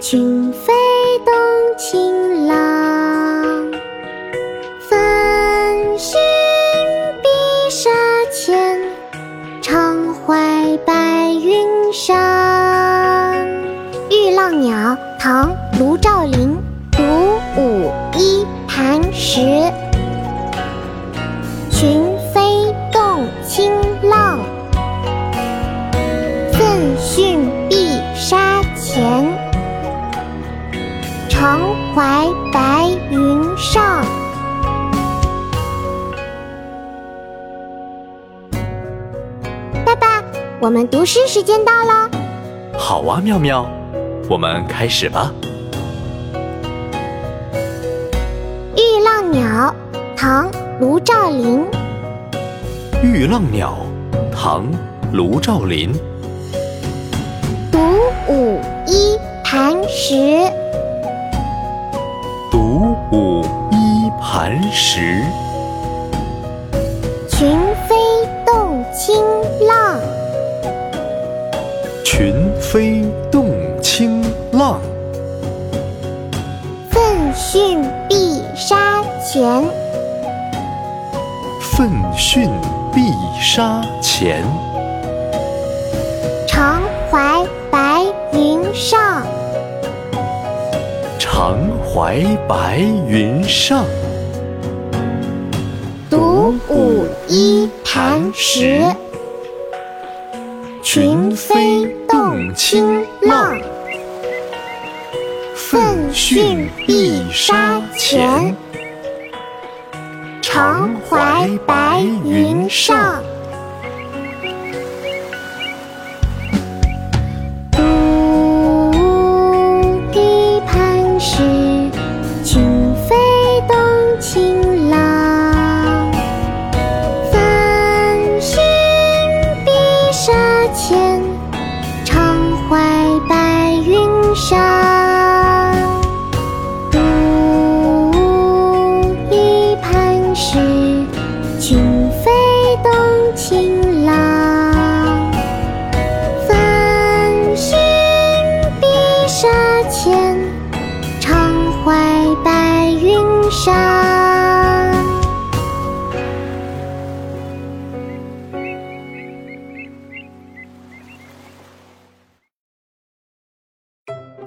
群飞动晴朗繁星碧沙丘唱怀白云山遇浪鸟唐。常怀白云上。爸爸，我们读诗时间到了。好啊，妙妙，我们开始吧。《玉浪鸟》唐·卢照邻。《玉浪鸟》唐·卢照邻。独舞一磐石。独舞一磐石。群飞动清浪。群飞动清浪。奋迅碧沙前。奋迅碧沙前。怀白云上。独舞一盘石。群飞动清浪。奋迅碧沙前。常怀白云上。前，常怀白云上。独舞一磐石，君非动情郎。